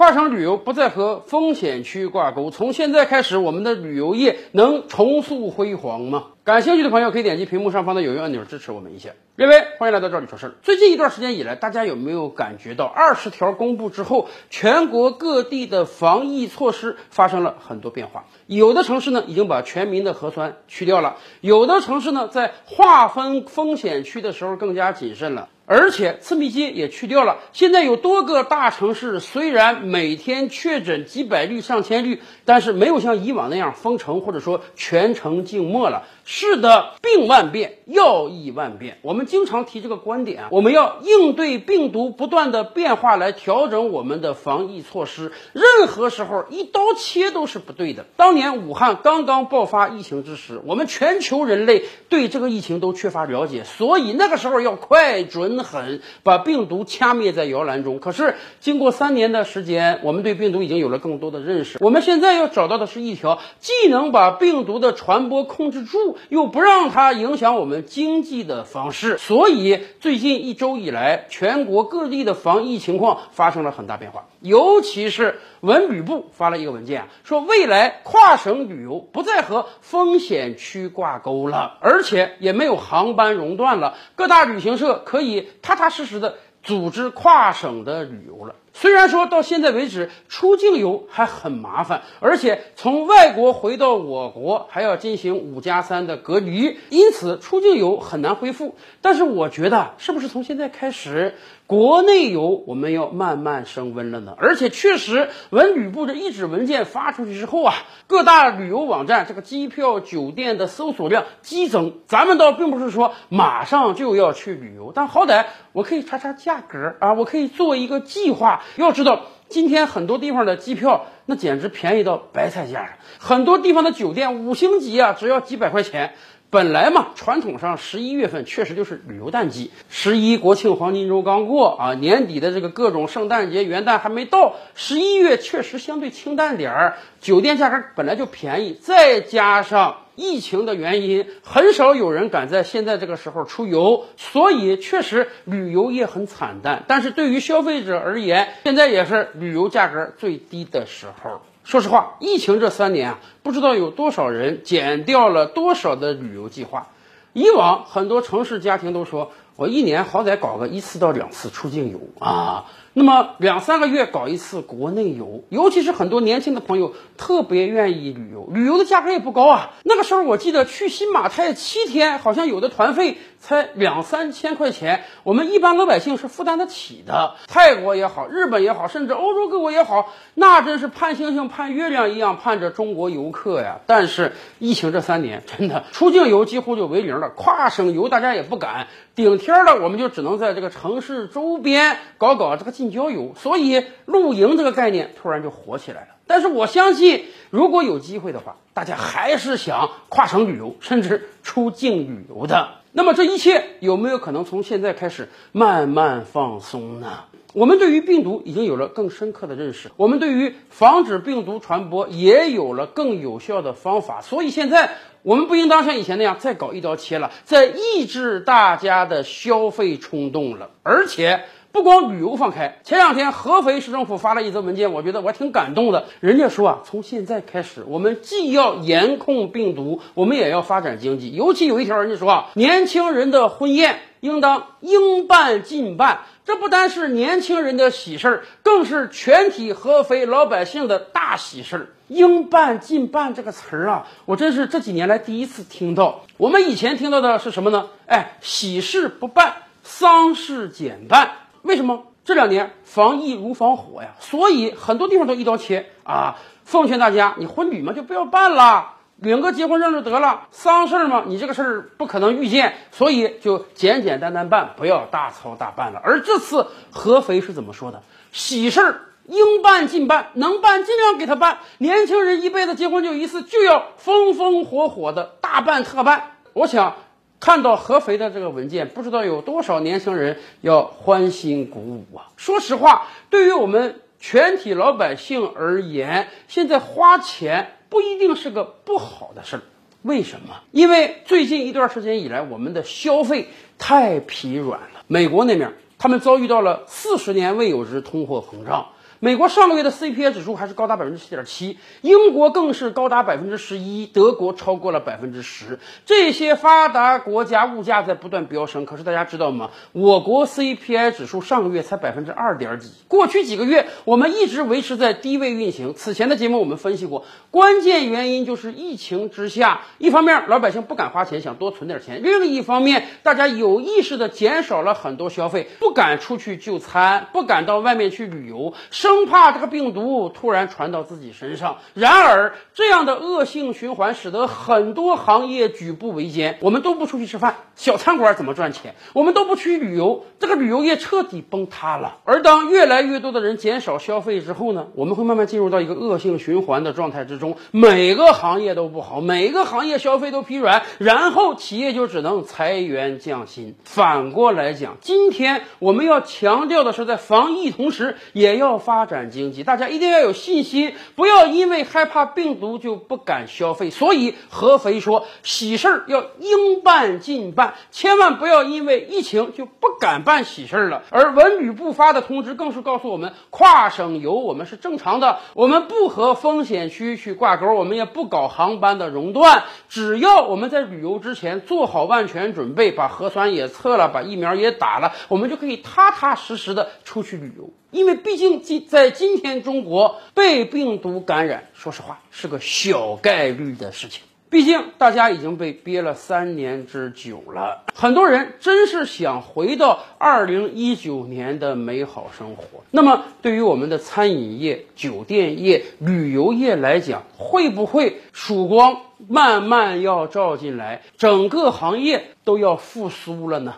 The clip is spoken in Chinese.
跨省旅游不再和风险区挂钩，从现在开始，我们的旅游业能重塑辉煌吗？感兴趣的朋友可以点击屏幕上方的有用按钮支持我们一下。各位，欢迎来到这里说事儿。最近一段时间以来，大家有没有感觉到二十条公布之后，全国各地的防疫措施发生了很多变化？有的城市呢已经把全民的核酸去掉了，有的城市呢在划分风险区的时候更加谨慎了。而且次密接也去掉了。现在有多个大城市，虽然每天确诊几百例、上千例，但是没有像以往那样封城，或者说全城静默了。是的，病万变，药亦万变。我们经常提这个观点啊，我们要应对病毒不断的变化来调整我们的防疫措施。任何时候一刀切都是不对的。当年武汉刚刚爆发疫情之时，我们全球人类对这个疫情都缺乏了解，所以那个时候要快、准、狠，把病毒掐灭在摇篮中。可是经过三年的时间，我们对病毒已经有了更多的认识。我们现在要找到的是一条既能把病毒的传播控制住。又不让它影响我们经济的方式，所以最近一周以来，全国各地的防疫情况发生了很大变化。尤其是文旅部发了一个文件啊，说未来跨省旅游不再和风险区挂钩了，而且也没有航班熔断了，各大旅行社可以踏踏实实的组织跨省的旅游了。虽然说到现在为止，出境游还很麻烦，而且从外国回到我国还要进行五加三的隔离，因此出境游很难恢复。但是我觉得，是不是从现在开始？国内游我们要慢慢升温了呢，而且确实，文旅部这一纸文件发出去之后啊，各大旅游网站这个机票、酒店的搜索量激增。咱们倒并不是说马上就要去旅游，但好歹我可以查查价格啊，我可以做一个计划。要知道，今天很多地方的机票那简直便宜到白菜价，很多地方的酒店五星级啊，只要几百块钱。本来嘛，传统上十一月份确实就是旅游淡季，十一国庆黄金周刚过啊，年底的这个各种圣诞节、元旦还没到，十一月确实相对清淡点儿，酒店价格本来就便宜，再加上疫情的原因，很少有人敢在现在这个时候出游，所以确实旅游业很惨淡。但是对于消费者而言，现在也是旅游价格最低的时候。说实话，疫情这三年啊，不知道有多少人减掉了多少的旅游计划。以往很多城市家庭都说，我一年好歹搞个一次到两次出境游啊。那么两三个月搞一次国内游，尤其是很多年轻的朋友特别愿意旅游，旅游的价格也不高啊。那个时候我记得去新马泰七天，好像有的团费才两三千块钱，我们一般老百姓是负担得起的。泰国也好，日本也好，甚至欧洲各国也好，那真是盼星星盼月亮一样盼着中国游客呀。但是疫情这三年，真的出境游几乎就为零了，跨省游大家也不敢，顶天了我们就只能在这个城市周边搞搞这个。近郊游，所以露营这个概念突然就火起来了。但是我相信，如果有机会的话，大家还是想跨省旅游，甚至出境旅游的。那么这一切有没有可能从现在开始慢慢放松呢？我们对于病毒已经有了更深刻的认识，我们对于防止病毒传播也有了更有效的方法。所以现在我们不应当像以前那样再搞一刀切了，再抑制大家的消费冲动了，而且。不光旅游放开，前两天合肥市政府发了一则文件，我觉得我挺感动的。人家说啊，从现在开始，我们既要严控病毒，我们也要发展经济。尤其有一条，人家说啊，年轻人的婚宴应当应办尽办。这不单是年轻人的喜事儿，更是全体合肥老百姓的大喜事儿。应办尽办这个词儿啊，我真是这几年来第一次听到。我们以前听到的是什么呢？哎，喜事不办，丧事减办。为什么这两年防疫如防火呀？所以很多地方都一刀切啊！奉劝大家，你婚礼嘛就不要办了，领个结婚证就得了。丧事嘛，你这个事儿不可能预见，所以就简简单单办，不要大操大办了。而这次合肥是怎么说的？喜事儿应办尽办，能办尽量给他办。年轻人一辈子结婚就一次，就要风风火火的大办特办。我想。看到合肥的这个文件，不知道有多少年轻人要欢欣鼓舞啊！说实话，对于我们全体老百姓而言，现在花钱不一定是个不好的事儿。为什么？因为最近一段时间以来，我们的消费太疲软了。美国那面，他们遭遇到了四十年未有之通货膨胀。美国上个月的 CPI 指数还是高达百分之七点七，英国更是高达百分之十一，德国超过了百分之十。这些发达国家物价在不断飙升，可是大家知道吗？我国 CPI 指数上个月才百分之二点几，过去几个月我们一直维持在低位运行。此前的节目我们分析过，关键原因就是疫情之下，一方面老百姓不敢花钱，想多存点钱；另一方面，大家有意识的减少了很多消费，不敢出去就餐，不敢到外面去旅游，生生怕这个病毒突然传到自己身上。然而，这样的恶性循环使得很多行业举步维艰。我们都不出去吃饭，小餐馆怎么赚钱？我们都不去旅游，这个旅游业彻底崩塌了。而当越来越多的人减少消费之后呢，我们会慢慢进入到一个恶性循环的状态之中，每个行业都不好，每个行业消费都疲软，然后企业就只能裁员降薪。反过来讲，今天我们要强调的是，在防疫同时也要发发展经济，大家一定要有信心，不要因为害怕病毒就不敢消费。所以合肥说，喜事儿要应办尽办，千万不要因为疫情就不敢办喜事儿了。而文旅部发的通知更是告诉我们，跨省游我们是正常的，我们不和风险区去挂钩，我们也不搞航班的熔断。只要我们在旅游之前做好万全准备，把核酸也测了，把疫苗也打了，我们就可以踏踏实实的出去旅游。因为毕竟今在今天中国被病毒感染，说实话是个小概率的事情。毕竟大家已经被憋了三年之久了，很多人真是想回到二零一九年的美好生活。那么，对于我们的餐饮业、酒店业、旅游业来讲，会不会曙光慢慢要照进来，整个行业都要复苏了呢？